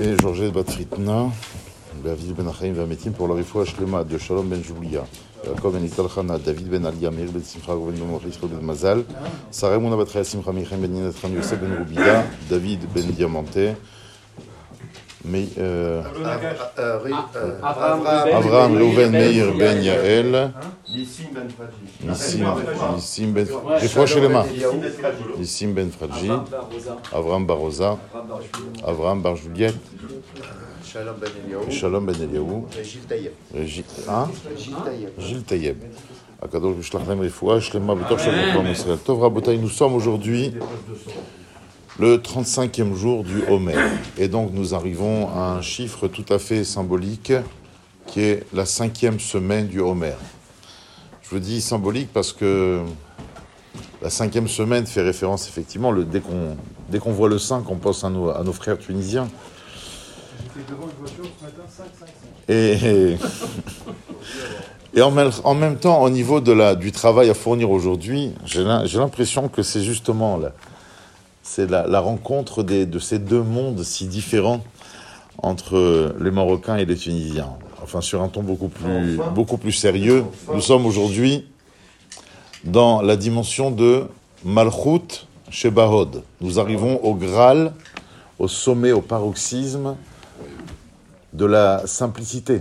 et Georgette Batfritna, David Ben Achaim Vametim pour la refoua Shlema de Shalom Ben Joulia, Yaakov Ben Ital Chana, David Ben Alia, Meir Ben Simcha, Ben Yom Israël Ben Mazal, Sarah Mouna Batra Simcha Michem Ben Yinat Ram Yosef Ben Rubida, David Ben Diamante, mais, euh, Avraham Reuven Meir Ben Yael, Nissim Ben. Nissim Nissim Ben Ben Fradji, Avraham Baroza, Avraham Bar Juliette, Shalom Ben Eliyahu. Shalom Ben Eliyahu, Gilles hein? Gilles. Gilles Taïeb. Akadosh Bishlach Lem Refoua, Shlema Shalom. Tov Rabotai, nous sommes aujourd'hui le 35e jour du Homer. Et donc nous arrivons à un chiffre tout à fait symbolique qui est la cinquième semaine du Homer. Je dis symbolique parce que la cinquième semaine fait référence effectivement, le, dès qu'on voit le 5, on pense à nos, frères tunisiens. Et, et en, même, en même temps, au niveau du travail à fournir aujourd'hui, j'ai l'im- j'ai l'impression que c'est justement la, c'est la, la rencontre de ces deux mondes si différents entre les Marocains et les Tunisiens. Enfin, sur un ton beaucoup plus, sérieux, nous sommes aujourd'hui dans la dimension de Malchut chez Bahod. Nous arrivons au Graal, au sommet, au paroxysme de la simplicité.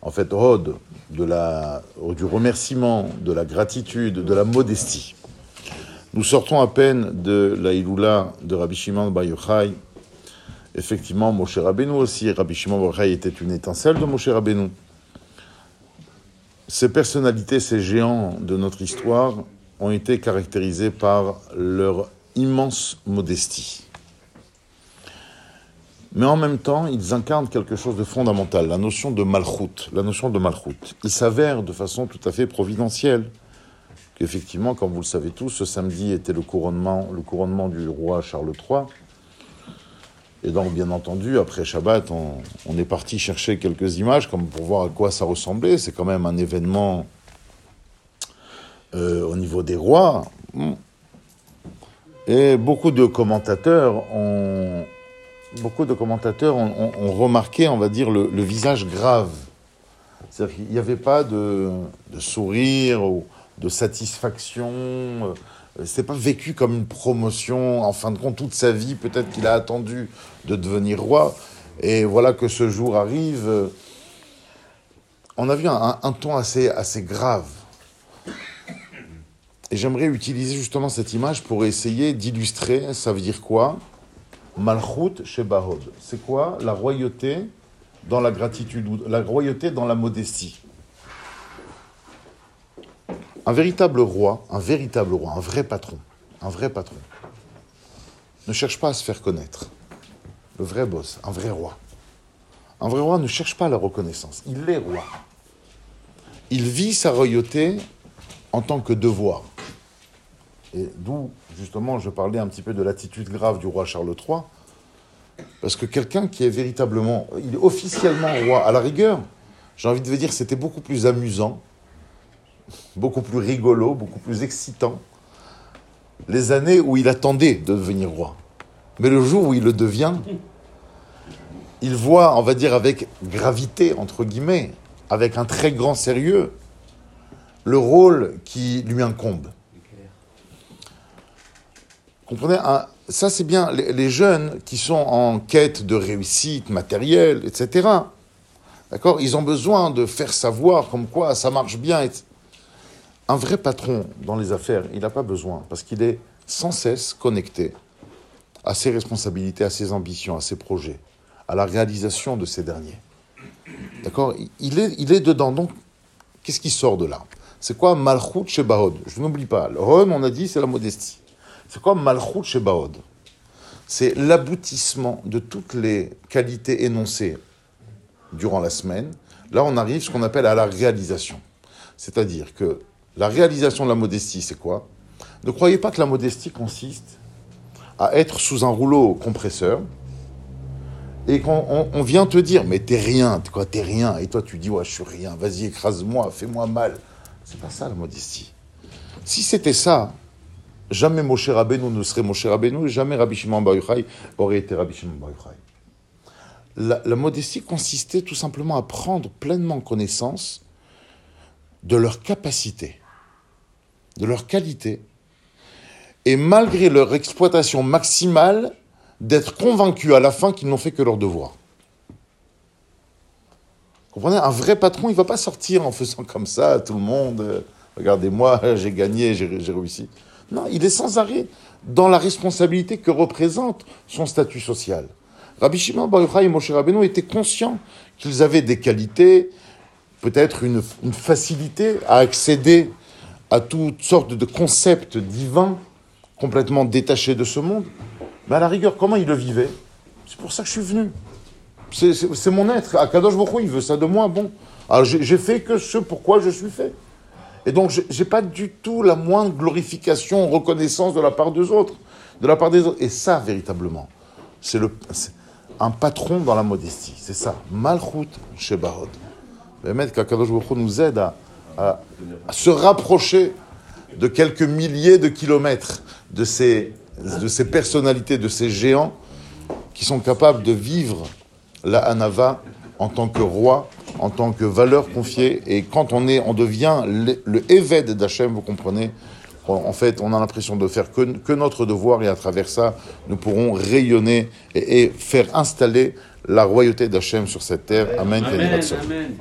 En fait, Hod, de du remerciement, de la gratitude, de la modestie. Nous sortons à peine de la Iloula de Rabbi Shimon Bar. Effectivement, Moshe Rabbeinu aussi. Rabbi Shimon Bar Yochai était une étincelle de Moshe Rabbeinu. Ces personnalités, ces géants de notre histoire, ont été caractérisés par leur immense modestie. Mais en même temps, ils incarnent quelque chose de fondamental, la notion de malchoute. La. Il s'avère de façon tout à fait providentielle qu'effectivement, comme vous le savez tous, ce samedi était le couronnement, le couronnement du roi Charles III. Et donc, bien entendu, après Shabbat, on, est parti chercher quelques images comme pour voir à quoi ça ressemblait. C'est quand même un événement euh, au niveau des rois. Et beaucoup de commentateurs ont, beaucoup de commentateurs ont, remarqué, on va dire, le, visage grave. C'est-à-dire qu'il n'y avait pas de, de sourire ou de satisfaction. Euh, C'est pas vécu comme une promotion. En fin de compte, toute sa vie, peut-être qu'il a attendu de devenir roi. Et voilà que ce jour arrive. euh, On a vu un, ton assez, assez grave. Et j'aimerais utiliser justement cette image pour essayer d'illustrer, ça veut dire quoi? Malchut chez Bahod. C'est quoi? La royauté dans la gratitude, la royauté dans la modestie Un véritable roi, un véritable roi, un vrai patron, un vrai patron, ne cherche pas à se faire connaître. Le vrai boss, un vrai roi. Un vrai roi ne cherche pas la reconnaissance. Il est roi. Il vit sa royauté en tant que devoir. Et d'où, justement, je parlais un petit peu de l'attitude grave du roi Charles III. Parce que quelqu'un qui est véritablement, il est officiellement roi, à la rigueur, j'ai envie de vous dire, c'était beaucoup plus amusant, beaucoup plus rigolo, beaucoup plus excitant, les années où il attendait de devenir roi. Mais le jour où il le devient, il voit, on va dire, avec gravité, entre guillemets, avec un très grand sérieux, le rôle qui lui incombe. Comprenez Ça, c'est bien les, jeunes qui sont en quête de réussite matérielle, etc. D'accord? Ils ont besoin de faire savoir comme quoi ça marche bien. et- Un vrai patron dans les affaires, il n'a pas besoin, parce qu'il est sans cesse connecté à ses responsabilités, à ses ambitions, à ses projets, à la réalisation de ces derniers. D'accord? Il est, il est dedans. Donc, qu'est-ce qui sort de là? C'est quoi Malchut chez Bahod Je n'oublie pas. Le Hon, on a dit, c'est la modestie. C'est quoi Malchut chez C'est l'aboutissement de toutes les qualités énoncées durant la semaine. Là, on arrive ce qu'on appelle à la réalisation. C'est-à-dire que la réalisation de la modestie, c'est quoi? Ne croyez pas que la modestie consiste à être sous un rouleau compresseur et qu'on on- on vient te dire mais t'es rien, t'es quoi, t'es rien, et toi tu dis ouais je suis rien, vas-y écrase-moi, fais-moi mal. C'est pas ça la modestie. Si c'était ça, jamais Moshe Rabbeinu ne serait Moshe Rabbeinu, et jamais Rabbi Shimon Bar aurait été Rabbi Shimon Bar la modestie consistait tout simplement à prendre pleinement connaissance de leur capacité, de leur qualité, et malgré leur exploitation maximale, d'être convaincus à la fin qu'ils n'ont fait que leur devoir. Comprenez? Un vrai patron, il ne va pas sortir en faisant comme ça à tout le monde. euh, Regardez-moi, j'ai gagné, j'ai réussi. Non, il est sans arrêt dans la responsabilité que représente son statut social. Rabbi Shimon Bar Yochai et Moshe Rabbeinu étaient conscients qu'ils avaient des qualités, peut-être une facilité à accéder à toutes sortes de concepts divins complètement détachés de ce monde. Mais à la rigueur, comment ils le vivaient C'est pour ça que je suis venu. C'est- mon être. Akadosh Baruch il veut ça de moi. Bon, alors j'ai j'ai fait que ce pourquoi je suis fait. Et donc, je n'ai pas du tout la moindre glorification, reconnaissance de la part des autres. De la part des autres. Et ça, véritablement, c'est le- un patron dans la modestie. C'est ça. Malchut chez Barod. Le maître qu'Akadosh Baruch nous aide à, à- à se rapprocher de quelques milliers de kilomètres de ces, de ces personnalités, de ces géants qui sont capables de vivre la Hanava en tant que roi, en tant que valeur confiée. Et quand on, est, on devient le, le Éved d'Hachem, vous comprenez, en fait, on a l'impression de faire que, que notre devoir et à travers ça, nous pourrons rayonner et, et faire installer la royauté d'Hachem sur cette terre. Amen. Amen, Amen. amen.